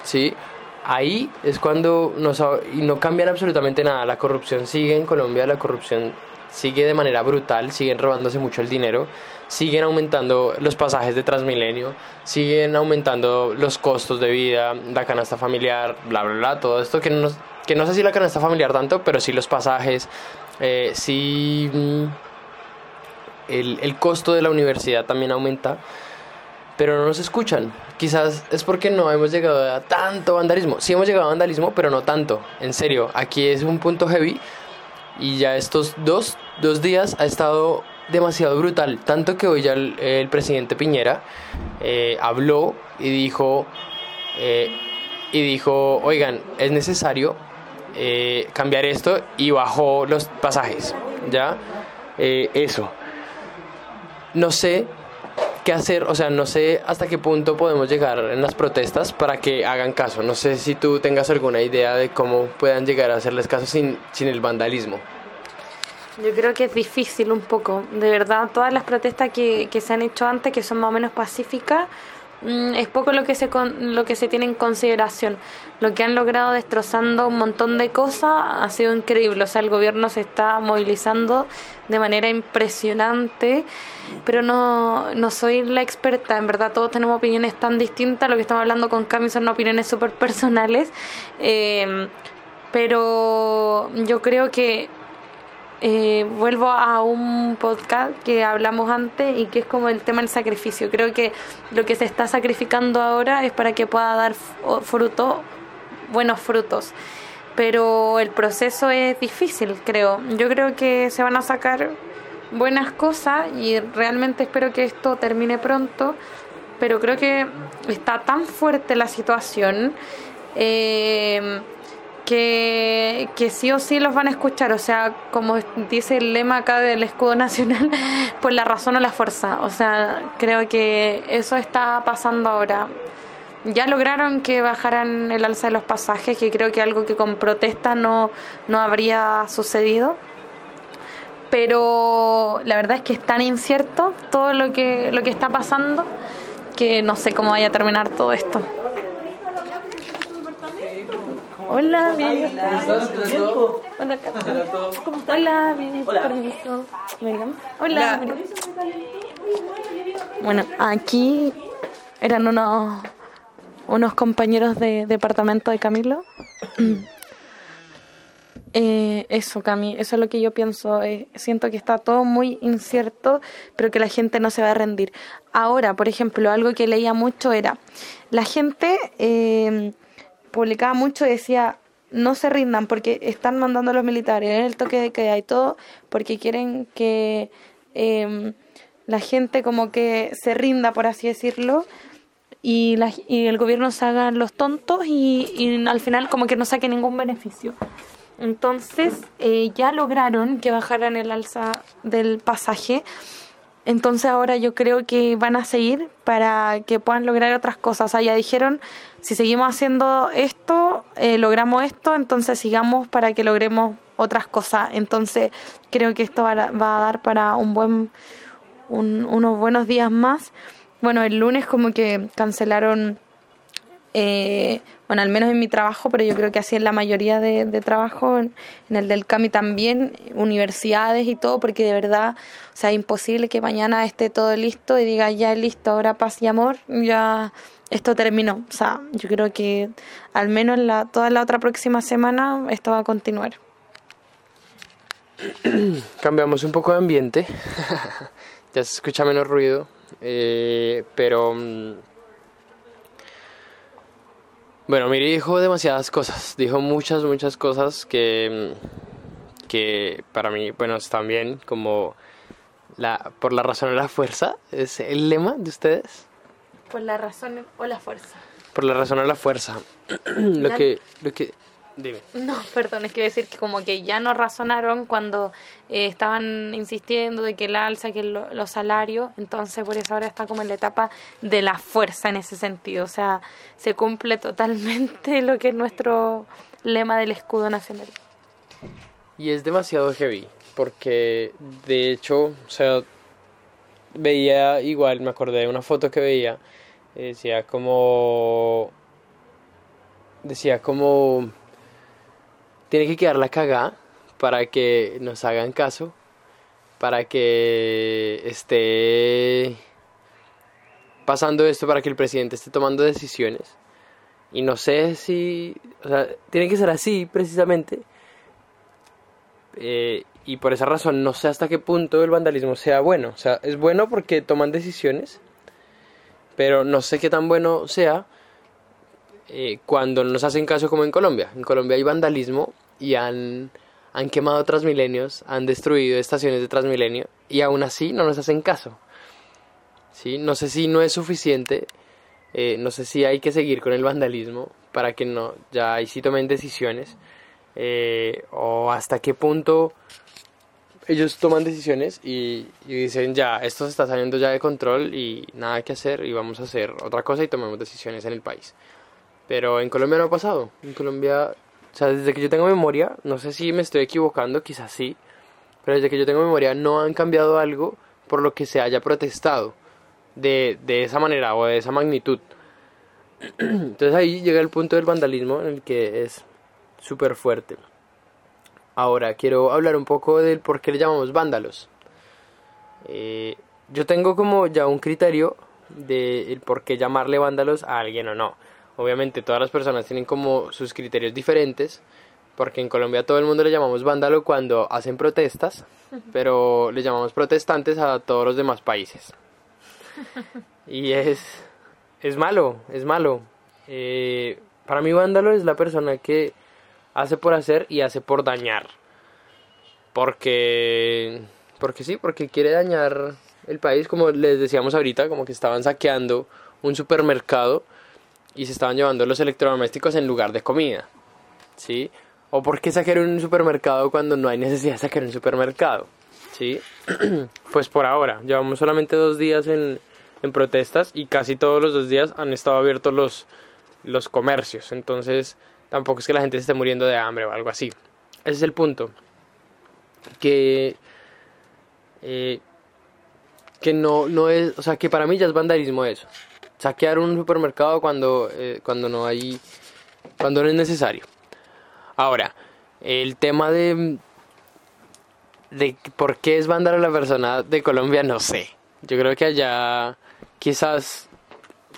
¿sí? Ahí es cuando nos, y no cambian absolutamente nada, la corrupción sigue en Colombia, la corrupción sigue de manera brutal, siguen robándose mucho el dinero, siguen aumentando los pasajes de Transmilenio, siguen aumentando los costos de vida, la canasta familiar, bla, bla, bla, todo esto que no, que no sé si la canasta familiar tanto, pero sí los pasajes, eh, sí mm, el, el costo de la universidad también aumenta, pero no nos escuchan. Quizás es porque no hemos llegado a tanto vandalismo. Sí hemos llegado a vandalismo, pero no tanto. En serio, aquí es un punto heavy y ya estos dos, dos días ha estado demasiado brutal, tanto que hoy ya el, presidente Piñera eh, habló y dijo, eh, y dijo, oigan, es necesario eh, cambiar esto y bajó los pasajes, ¿ya? eso. No sé qué hacer, o sea, no sé hasta qué punto podemos llegar en las protestas para que hagan caso. No sé si tú tengas alguna idea de cómo puedan llegar a hacerles caso sin, sin el vandalismo. Yo creo que es difícil un poco, de verdad, todas las protestas que, que se han hecho antes, que son más o menos pacíficas, es poco lo que se lo que se tiene en consideración. Lo que han logrado destrozando un montón de cosas ha sido increíble. O sea, el gobierno se está movilizando de manera impresionante, pero no, no soy la experta. En verdad, todos tenemos opiniones tan distintas. Lo que estamos hablando con Cami son opiniones súper personales. Eh, pero yo creo que eh, vuelvo a un podcast que hablamos antes y que es como el tema del sacrificio. Creo que lo que se está sacrificando ahora es para que pueda dar fruto, buenos frutos. Pero el proceso es difícil, creo. Yo creo que se van a sacar buenas cosas y realmente espero que esto termine pronto. Pero creo que está tan fuerte la situación. Eh, que, sí o sí los van a escuchar, o sea, como dice el lema acá del escudo nacional, por la razón o la fuerza, o sea, creo que eso está pasando ahora. Ya lograron que bajaran el alza de los pasajes, que creo que algo que con protesta no, no habría sucedido. Pero la verdad es que es tan incierto todo lo que, lo que está pasando que no sé cómo vaya a terminar todo esto. Hola, bien. Hola, ¿Cómo estás? Hola, bien. Permiso. Hola. Bueno, aquí eran unos unos compañeros de departamento de Camilo. Eh, eso, Cami, eso es lo que yo pienso. Eh, siento que está todo muy incierto, pero que la gente no se va a rendir. Ahora, por ejemplo, algo que leía mucho era, la gente eh, publicaba mucho y decía, no se rindan porque están mandando a los militares, el toque de queda y todo, porque quieren que em, la gente como que se rinda, por así decirlo, y, y el gobierno se haga los tontos y, y, al final como que no saque ningún beneficio. Entonces eh, ya lograron que bajaran el alza del pasaje entonces ahora yo creo que van a seguir para que puedan lograr otras cosas. O sea, ya dijeron, si seguimos haciendo esto, eh, logramos esto, entonces sigamos para que logremos otras cosas. Entonces creo que esto va a, dar para un buen, un, unos buenos días más. Bueno, el lunes como que cancelaron eh, bueno, al menos en mi trabajo, pero yo creo que así en la mayoría de, trabajo, en, el del CAMI también, universidades y todo, porque de verdad, o sea, imposible que mañana esté todo listo y diga ya listo, ahora paz y amor, ya esto terminó. O sea, yo creo que al menos la, toda la otra próxima semana esto va a continuar. Cambiamos un poco de ambiente, ya se escucha menos ruido, eh, pero mm, bueno, Miri dijo demasiadas cosas, dijo muchas, muchas cosas que, que para mí, bueno, están bien, como la, por la razón o la fuerza, es el lema de ustedes. Por la razón o la fuerza. Por la razón o la fuerza. lo que, lo que, Dime. No, perdón, es que decir que como que ya no razonaron cuando eh, estaban insistiendo de que el alza, que los salarios, entonces por eso ahora está como en la etapa de la fuerza en ese sentido, o sea, se cumple totalmente lo que es nuestro lema del escudo nacional. Y es demasiado heavy, porque de hecho, o sea, veía igual, me acordé de una foto que veía, decía como... Decía como tiene que quedar la cagada para que nos hagan caso, para que esté pasando esto, para que el presidente esté tomando decisiones. Y no sé si, o sea, tiene que ser así precisamente. Eh, y por esa razón no sé hasta qué punto el vandalismo sea bueno. O sea, es bueno porque toman decisiones, pero no sé qué tan bueno sea eh, cuando nos hacen caso como en Colombia. En Colombia hay vandalismo y han, han quemado Transmilenios, han destruido estaciones de Transmilenio y aún así no nos hacen caso. ¿Sí? No sé si no es suficiente, eh, no sé si hay que seguir con el vandalismo para que no, ya ahí sí tomen decisiones eh, o hasta qué punto ellos toman decisiones y, y, dicen ya, esto se está saliendo ya de control y nada que hacer y vamos a hacer otra cosa y tomemos decisiones en el país. Pero en Colombia no ha pasado. En Colombia, o sea, desde que yo tengo memoria, no sé si me estoy equivocando, quizás sí, pero desde que yo tengo memoria no han cambiado algo por lo que se haya protestado de, de esa manera o de esa magnitud. Entonces ahí llega el punto del vandalismo en el que es súper fuerte. Ahora quiero hablar un poco del por qué le llamamos vándalos. Eh, yo tengo como ya un criterio de el por qué llamarle vándalos a alguien o no. Obviamente todas las personas tienen como sus criterios diferentes, porque en Colombia todo el mundo le llamamos vándalo cuando hacen protestas, pero le llamamos protestantes a todos los demás países. Y es, es malo, es malo. Eh, para mí vándalo es la persona que hace por hacer y hace por dañar. Porque, porque sí, porque quiere dañar el país, como les decíamos ahorita, como que estaban saqueando un supermercado y se estaban llevando los electrodomésticos en lugar de comida. ¿Sí? ¿O por qué sacar un supermercado cuando no hay necesidad de sacar un supermercado? ¿Sí? pues por ahora, llevamos solamente dos días en, en protestas y casi todos los dos días han estado abiertos los, los comercios. Entonces, tampoco es que la gente se esté muriendo de hambre o algo así. Ese es el punto. Que. Eh, que no, no es. O sea, que para mí ya es vandalismo eso saquear un supermercado cuando, eh, cuando no hay, cuando no es necesario. Ahora, el tema de, de por qué es mandar a la persona de Colombia, no sé. Yo creo que allá quizás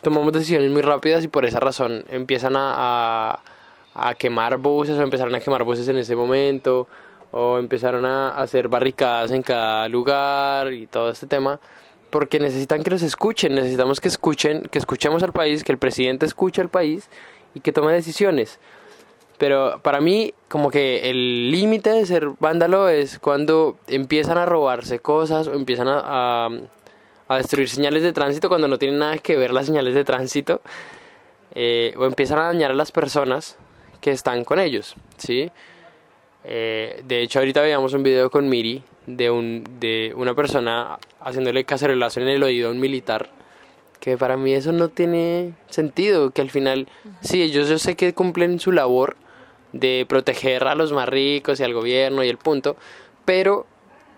tomamos decisiones muy rápidas y por esa razón empiezan a, a, quemar buses o empezaron a quemar buses en ese momento o empezaron a hacer barricadas en cada lugar y todo este tema porque necesitan que los escuchen, necesitamos que escuchen, que escuchemos al país, que el presidente escuche al país y que tome decisiones. Pero para mí, como que el límite de ser vándalo es cuando empiezan a robarse cosas o empiezan a, a, destruir señales de tránsito cuando no tienen nada que ver las señales de tránsito eh, o empiezan a dañar a las personas que están con ellos, ¿sí? Eh, de hecho, ahorita veíamos un video con Miri de, un, de una persona haciéndole cacerolazo en el oído a un militar. Que para mí eso no tiene sentido, que al final, sí, ellos yo sé que cumplen su labor, de proteger a los más ricos y al gobierno y el punto, pero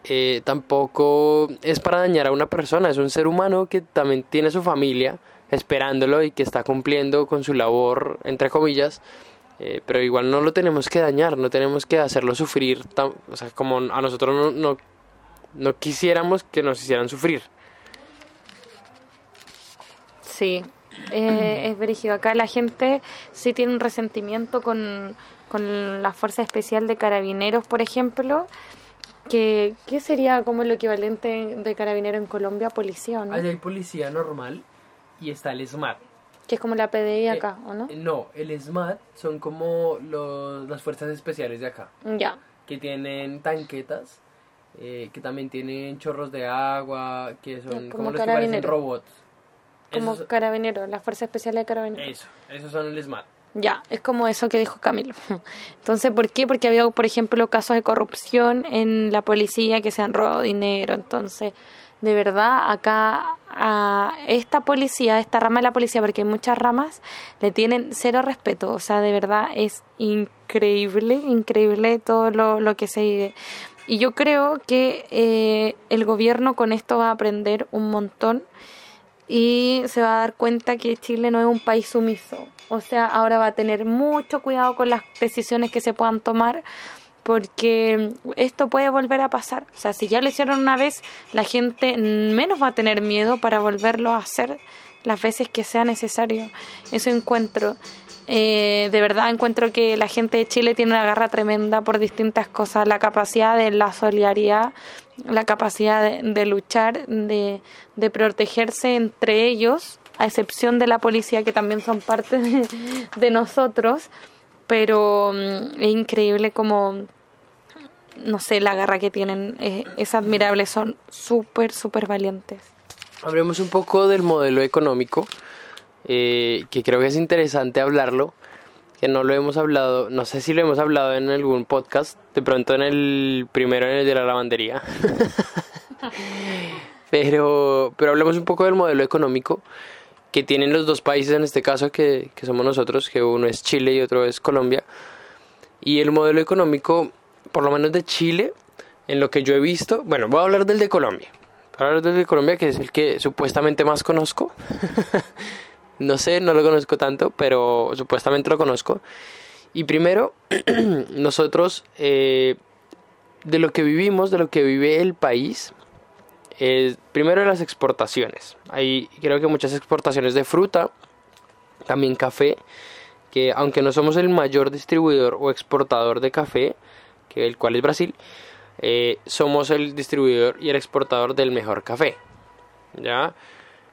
eh, tampoco es para dañar a una persona, es un ser humano que también tiene su familia esperándolo y que está cumpliendo con su labor, entre comillas, eh, pero igual no lo tenemos que dañar, no tenemos que hacerlo sufrir, o sea, como a nosotros no, no, no quisiéramos que nos hicieran sufrir. Sí, eh, es brígido. Acá la gente sí tiene un resentimiento con, con la Fuerza Especial de Carabineros, por ejemplo. Que, ¿Qué sería como el equivalente de carabinero en Colombia? Policía, ¿no? hay policía normal y está el SMAT. Que es como la PDI Eh, acá, ¿o no? No, el SMAT son como los, las fuerzas especiales de acá, Ya. que tienen tanquetas, eh, que también tienen chorros de agua, que son Como como, los que parecen carabinero. robots. Como Esos, carabinero, la Fuerza Especial de Carabineros. eso, esos son el SMAT. Ya, es como eso que dijo Camilo. Entonces, ¿por qué? Porque había, por ejemplo, casos de corrupción en la policía que se han robado dinero. Entonces, de verdad, acá a esta policía, a esta rama de la policía, porque hay muchas ramas, le tienen cero respeto. O sea, de verdad es increíble, increíble todo lo, lo que se vive. Y yo creo que eh, el gobierno con esto va a aprender un montón y se va a dar cuenta que Chile no es un país sumiso. O sea, ahora va a tener mucho cuidado con las decisiones que se puedan tomar porque esto puede volver a pasar. O sea, si ya lo hicieron una vez, la gente menos va a tener miedo para volverlo a hacer las veces que sea necesario. Eso encuentro. Eh, de verdad encuentro que la gente de Chile tiene una garra tremenda por distintas cosas, la capacidad de la solidaridad, la capacidad de, de luchar, de, de protegerse entre ellos, a excepción de la policía que también son parte de, de nosotros, pero mm, es increíble como, no sé, la garra que tienen eh, es admirable, son súper, súper valientes. Hablemos un poco del modelo económico, eh, que creo que es interesante hablarlo, que no lo hemos hablado, no sé si lo hemos hablado en algún podcast, de pronto en el primero, en el de la lavandería. pero, pero hablemos un poco del modelo económico que tienen los dos países en este caso, que, que somos nosotros, que uno es Chile y otro es Colombia. Y el modelo económico, por lo menos de Chile, en lo que yo he visto, bueno, voy a hablar del de Colombia. Hablar del de Colombia, que es el que supuestamente más conozco. no sé, no lo conozco tanto, pero supuestamente lo conozco. Y primero, nosotros, eh, de lo que vivimos, de lo que vive el país, primero las exportaciones. Hay creo que muchas exportaciones de fruta, también café, que aunque no somos el mayor distribuidor o exportador de café, que el cual es Brasil, eh, somos el distribuidor y el exportador del mejor café. ¿ya?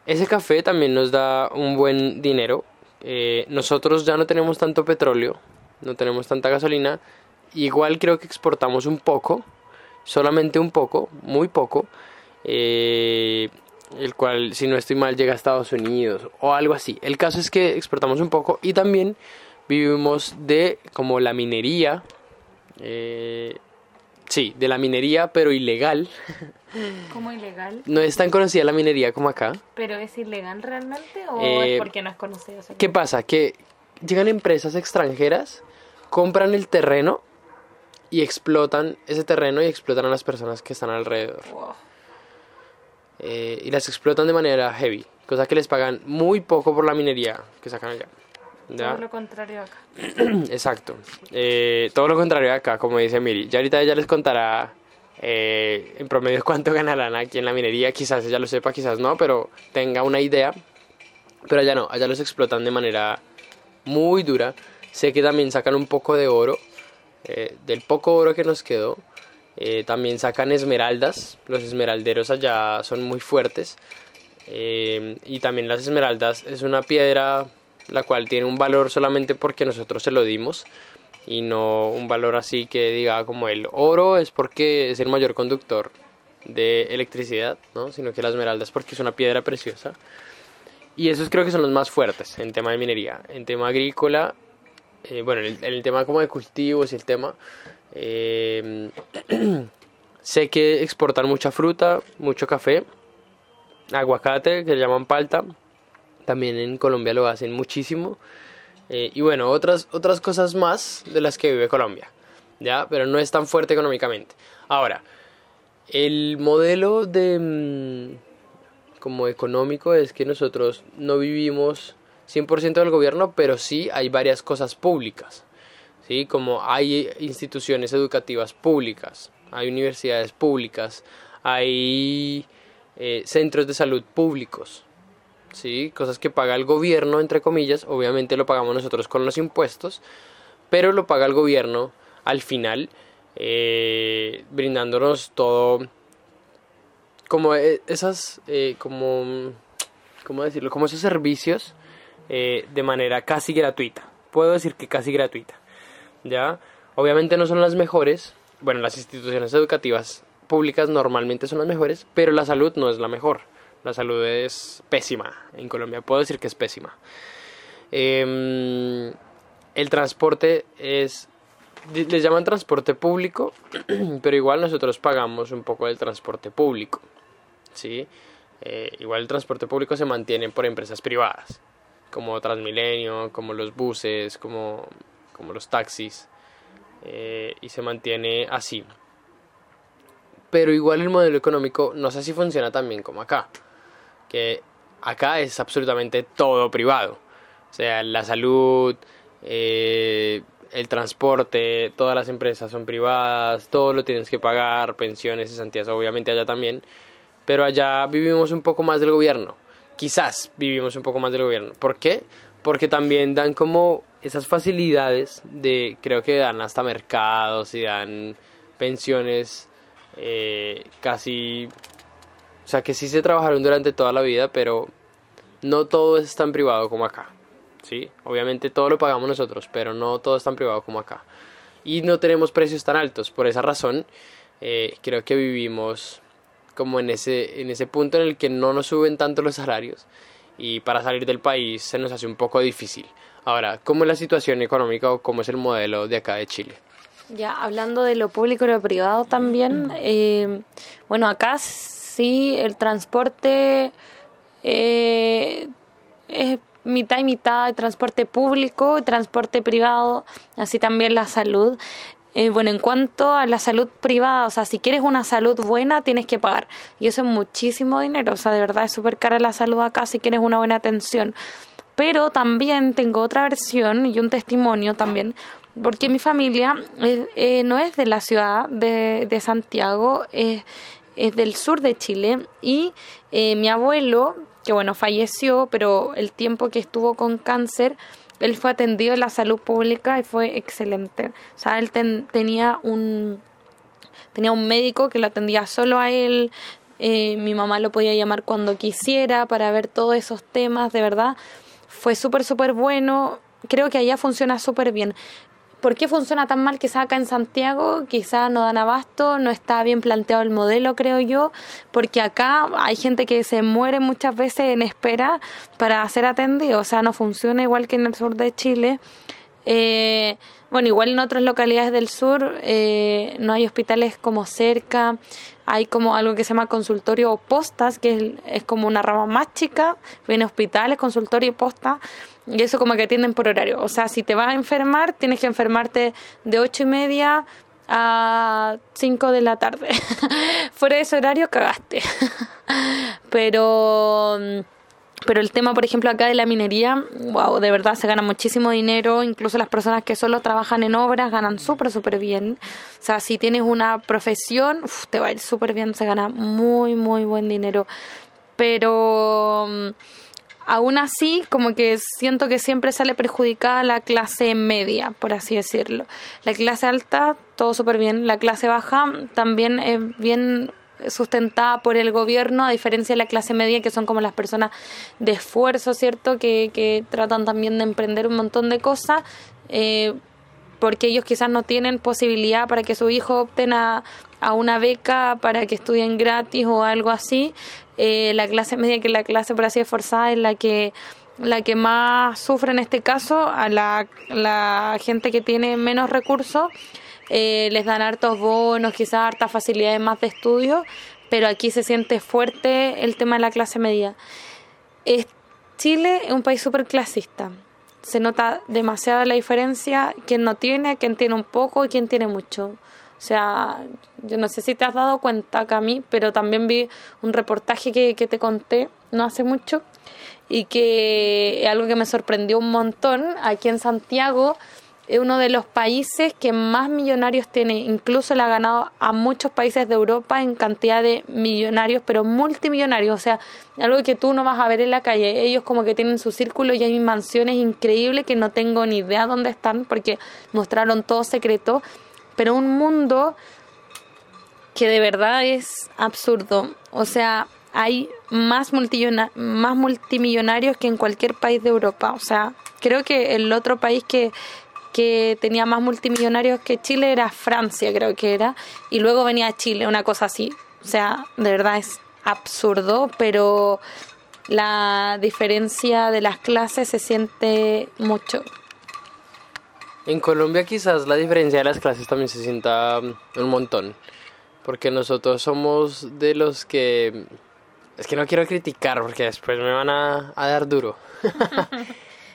Ese café también nos da un buen dinero. Eh, nosotros ya no tenemos tanto petróleo, no tenemos tanta gasolina. Igual creo que exportamos un poco, solamente un poco, muy poco. Eh, el cual, si no estoy mal, llega a Estados Unidos o algo así. El caso es que exportamos un poco y también vivimos de como la minería. Eh, sí, de la minería, pero ilegal. ¿Cómo ilegal? No es tan conocida la minería como acá. ¿Pero es ilegal realmente o Eh, es porque no es conocido? ese ¿Qué pasa? Que llegan empresas extranjeras, compran el terreno y explotan ese terreno y explotan a las personas que están alrededor. Wow. Eh, y las explotan de manera heavy, cosa que les pagan muy poco por la minería que sacan allá. ¿Ya? Todo lo contrario acá. Exacto. Eh, todo lo contrario acá, como dice Miri. Ya ahorita ella les contará eh, en promedio cuánto ganarán aquí en la minería. Quizás ella lo sepa, quizás no, pero tenga una idea. Pero allá no, allá los explotan de manera muy dura. Sé que también sacan un poco de oro. eh, del poco oro que nos quedó. Eh, también sacan esmeraldas. Los esmeralderos allá son muy fuertes. Eh, y también las esmeraldas es una piedra la cual tiene un valor solamente porque nosotros se lo dimos y no un valor así que diga como el oro es porque es el mayor conductor de electricidad, ¿no? sino que la esmeralda es porque es una piedra preciosa. Y esos creo que son los más fuertes en tema de minería. En tema agrícola, eh, bueno, en el, el tema como de cultivos y el tema, eh, sé que exportan mucha fruta, mucho café, aguacate, que le llaman palta. También en Colombia lo hacen muchísimo. eh, y bueno, otras, otras cosas más de las que vive Colombia, ¿ya? Pero no es tan fuerte económicamente. Ahora, el modelo de... Mm, como económico es que nosotros no vivimos 100% del gobierno, pero sí hay varias cosas públicas, Como hay instituciones educativas públicas, hay universidades públicas, hay eh, centros de salud públicos, ¿sí? Cosas que paga el gobierno, entre comillas, obviamente lo pagamos nosotros con los impuestos, pero lo paga el gobierno al final, eh, brindándonos todo como eh, esas, como, ¿cómo decirlo? Como esos servicios de manera casi gratuita. Puedo decir que casi gratuita. ¿Ya? Obviamente no son las mejores. Bueno, las instituciones educativas públicas normalmente son las mejores, pero la salud no es la mejor. La salud es pésima en Colombia. Puedo decir que es pésima. Em, el transporte es les llaman transporte público, pero igual nosotros pagamos un poco del transporte público. ¿sí? Eh, igual el transporte público se mantiene por empresas privadas, como Transmilenio, como los buses, como, como los taxis, eh, y se mantiene así. Pero igual el modelo económico no sé si funciona tan bien como acá, que acá es absolutamente todo privado, o sea, la salud, eh, el transporte, todas las empresas son privadas, todo lo tienes que pagar, pensiones, y cesantías, obviamente allá también pero allá vivimos un poco más del gobierno. Quizás vivimos un poco más del gobierno. ¿Por qué? Porque también dan como esas facilidades de, creo que dan hasta mercados y dan pensiones eh, casi, o sea, que sí se trabajaron durante toda la vida, pero no todo es tan privado como acá. ¿sí? Obviamente todo lo pagamos nosotros, pero no todo es tan privado como acá. Y no tenemos precios tan altos. Por esa razón, eh, creo que vivimos como en ese, en ese punto en el que no nos suben tanto los salarios y para salir del país se nos hace un poco difícil. Ahora, ¿cómo es la situación económica o cómo es el modelo de acá de Chile? Ya, hablando de lo público y lo privado también, eh, bueno, acá sí el transporte eh, es mitad y mitad de transporte público y transporte privado, así también la salud. Eh, bueno, en cuanto a la salud privada, o sea, si quieres una salud buena, tienes que pagar. Y eso es muchísimo dinero, o sea, de verdad es súper cara la salud acá si quieres una buena atención. Pero también tengo otra versión y un testimonio también, porque mi familia eh, eh, no es de la ciudad de, de Santiago, es del sur de Chile y mi abuelo, que bueno, falleció, pero el tiempo que estuvo con cáncer, él fue atendido en la salud pública y fue excelente. O sea, él tenía un tenía un médico que lo atendía solo a él. Eh, mi mamá lo podía llamar cuando quisiera para ver todos esos temas, de verdad. Fue súper, súper bueno. Creo que allá funciona súper bien. ¿Por qué funciona tan mal quizá acá en Santiago? Quizá no dan abasto, no está bien planteado el modelo, creo yo, porque acá hay gente que se muere muchas veces en espera para ser atendido, o sea, no funciona igual que en el sur de Chile. Eh, bueno, igual en otras localidades del sur eh, no hay hospitales como cerca, hay como algo que se llama consultorio o postas, que es, es como una rama más chica, viene hospitales, consultorio y posta, y eso como que atienden por horario. O sea, si te vas a enfermar, tienes que enfermarte de ocho y media a 5 de la tarde. Fuera de ese horario cagaste. pero pero el tema, por ejemplo, acá de la minería, wow, de verdad se gana muchísimo dinero, incluso las personas que solo trabajan en obras ganan súper, súper bien. O sea, si tienes una profesión, te va a ir súper bien, se gana muy, muy buen dinero. Pero aún así, como que siento que siempre sale perjudicada la clase media, por así decirlo. La clase alta, todo súper bien. La clase baja también es bien sustentada por el gobierno, a diferencia de la clase media, que son como las personas de esfuerzo, ¿cierto? Que, que tratan también de emprender un montón de cosas. Eh, porque ellos quizás no tienen posibilidad para que su hijo opten a, a una beca para que estudien gratis o algo así. Eh, la clase media, que la clase por así esforzada, es la que la que más sufre en este caso, a la, la gente que tiene menos recursos, eh, les dan hartos bonos, quizás hartas facilidades más de estudio, pero aquí se siente fuerte el tema de la clase media. Chile es un país súper clasista se nota demasiado la diferencia, quién no tiene, quién tiene un poco y quién tiene mucho. O sea, yo no sé si te has dado cuenta, Cami, pero también vi un reportaje que, que te conté no hace mucho y que algo que me sorprendió un montón. Aquí en Santiago es uno de los países que más millonarios tiene, incluso le ha ganado a muchos países de Europa en cantidad de millonarios, pero multimillonarios, o sea, algo que tú no vas a ver en la calle. Ellos como que tienen su círculo y hay mansiones increíbles que no tengo ni idea dónde están porque mostraron todo secreto, pero un mundo que de verdad es absurdo. O sea, hay más, más multimillonarios que en cualquier país de Europa. O sea, creo que el otro país que, que tenía más multimillonarios que Chile era Francia, creo que era, y luego venía Chile, una cosa así. O sea, de verdad es absurdo, pero la diferencia de las clases se siente mucho. En Colombia quizás la diferencia de las clases también se sienta un montón, porque nosotros somos de los que... Es que no quiero criticar porque después me van a, a dar duro.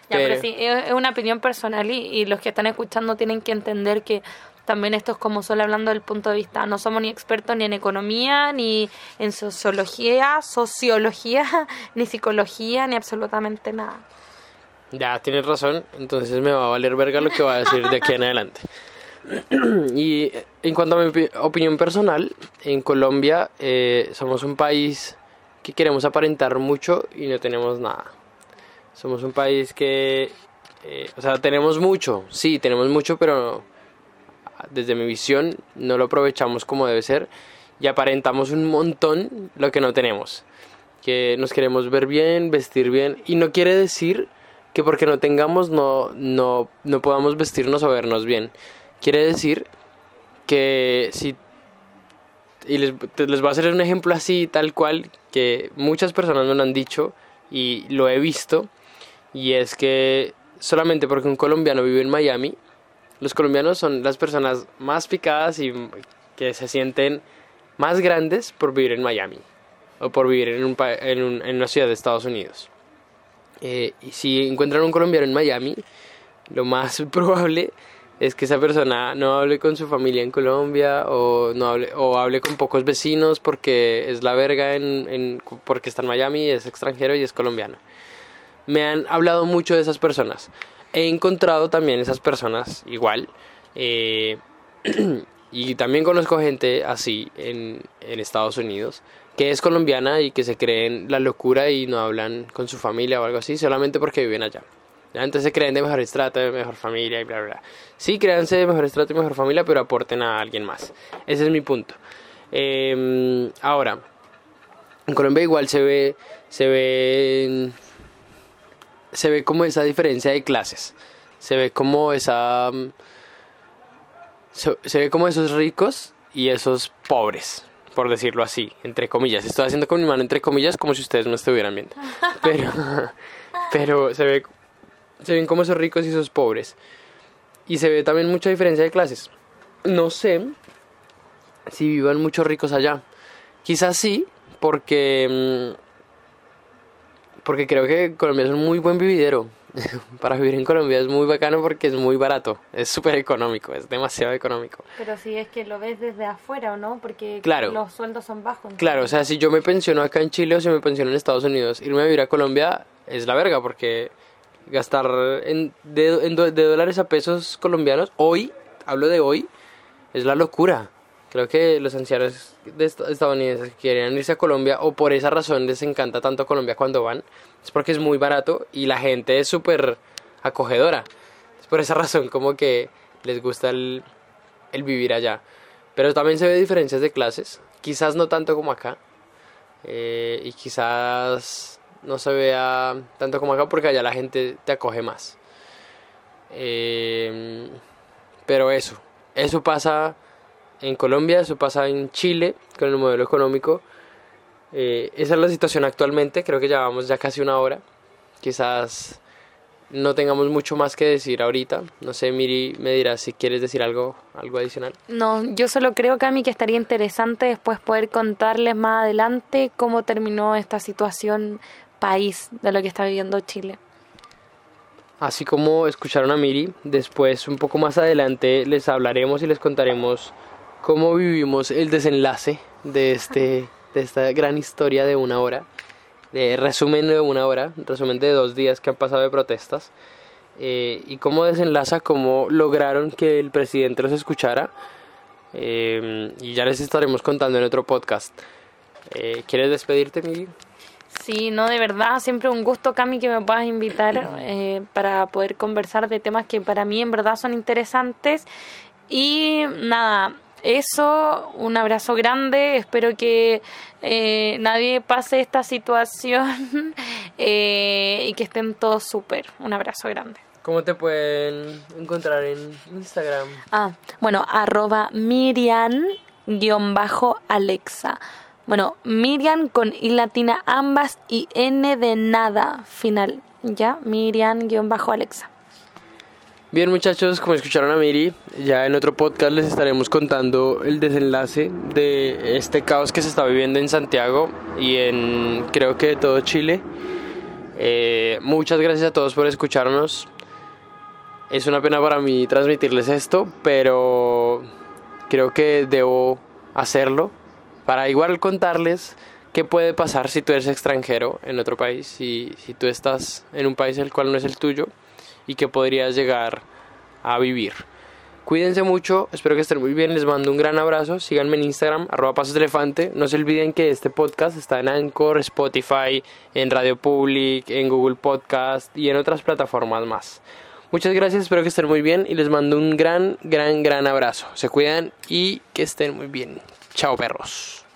Ya, pero, sí, es una opinión personal y, los que están escuchando tienen que entender que también esto es como solo hablando del punto de vista. No somos ni expertos ni en economía, ni en sociología, sociología, ni psicología, ni absolutamente nada. Ya, tienes razón. Entonces me va a valer verga lo que va a decir de aquí en adelante. y en cuanto a mi opinión personal, en Colombia eh, somos un país que queremos aparentar mucho y no tenemos nada. Somos un país que, eh, o sea, tenemos mucho, sí, tenemos mucho, pero desde mi visión no lo aprovechamos como debe ser y aparentamos un montón lo que no tenemos. Que nos queremos ver bien, vestir bien y no quiere decir que porque no tengamos no, no, no podamos vestirnos o vernos bien. Quiere decir que si y les, les voy a hacer un ejemplo así, tal cual, que muchas personas me lo han dicho y lo he visto, y es que solamente porque un colombiano vive en Miami, los colombianos son las personas más picadas y que se sienten más grandes por vivir en Miami o por vivir en, un, en, en una ciudad de Estados Unidos. Eh, y si encuentran un colombiano en Miami, lo más probable es que esa persona no hable con su familia en Colombia o no hable o hable con pocos vecinos porque es la verga en, porque está en Miami, es extranjero y es colombiano me han hablado mucho de esas personas. He encontrado también esas personas igual. Eh, y también conozco gente así en, en, Estados Unidos que es colombiana y que se creen la locura y no hablan con su familia o algo así solamente porque viven allá. Entonces se creen de mejor estrato, de mejor familia y bla, bla, bla. Sí, créanse de mejor estrato y mejor familia, pero aporten a alguien más. Ese es mi punto. Em, ahora, en Colombia igual se ve, se ve se ve como esa diferencia de clases. Se ve como esa. Mm, se, ve como esos ricos y esos pobres, por decirlo así, entre comillas. Estoy haciendo con mi mano entre comillas como si ustedes no estuvieran viendo. Pero, pero se ve. Se ven como esos ricos y esos pobres. Y se ve también mucha diferencia de clases. No sé si vivan muchos ricos allá. Quizás sí, porque mm, porque creo que Colombia es un muy buen vividero. Para vivir en Colombia es muy bacano porque es muy barato, es súper económico, es demasiado económico. Pero si es que lo ves desde afuera o no, porque los sueldos son bajos. Claro, o sea, si yo me pensiono acá en Chile o si me pensiono en Estados Unidos, irme a vivir a Colombia es la verga porque gastar en, de, de dólares a pesos colombianos, hoy, hablo de hoy, es la locura. Creo que los ancianos de estadounidenses que quieren irse a Colombia o por esa razón les encanta tanto Colombia cuando van, es porque es muy barato y la gente es súper acogedora. Es por esa razón como que les gusta el, vivir allá. Pero también se ve diferencias de clases, quizás no tanto como acá. Eh, y quizás no se vea tanto como acá porque allá la gente te acoge más. Eh, pero eso, eso pasa en Colombia, eso pasa en Chile con el modelo económico. Eh, esa es la situación actualmente, creo que llevamos ya casi una hora. Quizás no tengamos mucho más que decir ahorita. No sé, Miri, me dirás si quieres decir algo, algo adicional. No, yo solo creo, Cami, que estaría interesante después poder contarles más adelante cómo terminó esta situación país de lo que está viviendo Chile. así como escucharon a Miri, después un poco más adelante les hablaremos y les contaremos cómo vivimos el desenlace de, este, de esta gran historia de una hora, de resumen de una hora, resumen de dos días que han pasado de protestas, eh, y cómo desenlaza, cómo lograron que el presidente los escuchara, eh, y ya les estaremos contando en otro podcast. Eh, ¿Quieres despedirte, Miri? Sí, no, de verdad, siempre un gusto, Cami, que me puedas invitar eh, para poder conversar de temas que para mí en verdad son interesantes. Y nada, eso, un abrazo grande, espero que eh, nadie pase esta situación eh, y que estén todos súper. Un abrazo grande. ¿Cómo te pueden encontrar en Instagram? Ah, bueno, arroba Miriam-Alexa. Bueno, Miriam con I latina ambas y N de nada final. ¿Ya? Miriam-Alexa. Bien muchachos, como escucharon a Miri, ya en otro podcast les estaremos contando el desenlace de este caos que se está viviendo en Santiago y en creo que todo Chile. Eh, muchas gracias a todos por escucharnos. Es una pena para mí transmitirles esto, pero creo que debo hacerlo para igual contarles qué puede pasar si tú eres extranjero en otro país, si, si tú estás en un país el cual no es el tuyo y que podrías llegar a vivir. Cuídense mucho, espero que estén muy bien, les mando un gran abrazo, síganme en Instagram, arroba no se olviden que este podcast está en Anchor, Spotify, en Radio Public, en Google Podcast y en otras plataformas más. Muchas gracias, espero que estén muy bien y les mando un gran, gran, gran abrazo. Se cuidan y que estén muy bien. Chao perros.